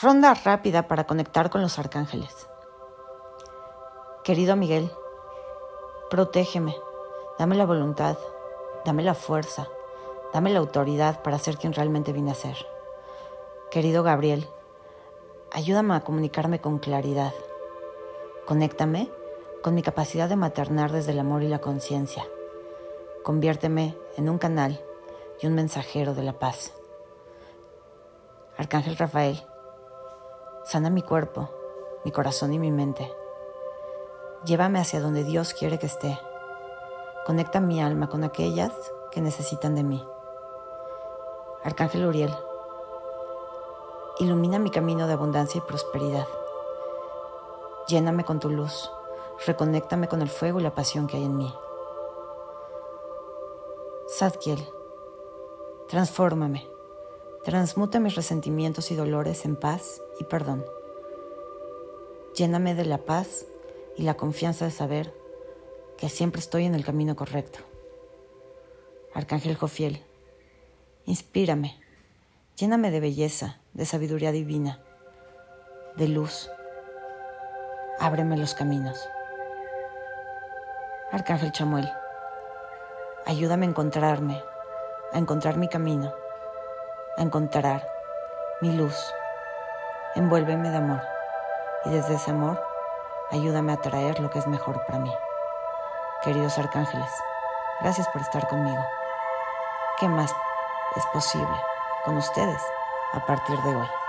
Ronda rápida para conectar con los arcángeles. Querido Miguel, protégeme, dame la voluntad, dame la fuerza, dame la autoridad para ser quien realmente vine a ser. Querido Gabriel, ayúdame a comunicarme con claridad. Conéctame con mi capacidad de maternar desde el amor y la conciencia. Conviérteme en un canal y un mensajero de la paz. Arcángel Rafael, Sana mi cuerpo, mi corazón y mi mente. Llévame hacia donde Dios quiere que esté. Conecta mi alma con aquellas que necesitan de mí. Arcángel Uriel, ilumina mi camino de abundancia y prosperidad. Lléname con tu luz, reconéctame con el fuego y la pasión que hay en mí. Sadkiel, transfórmame Transmuta mis resentimientos y dolores en paz y perdón. Lléname de la paz y la confianza de saber que siempre estoy en el camino correcto. Arcángel Jofiel, inspírame, lléname de belleza, de sabiduría divina, de luz. Ábreme los caminos. Arcángel Chamuel, ayúdame a encontrarme, a encontrar mi camino a encontrar mi luz. Envuélveme de amor y desde ese amor ayúdame a traer lo que es mejor para mí. Queridos arcángeles, gracias por estar conmigo. ¿Qué más es posible con ustedes a partir de hoy?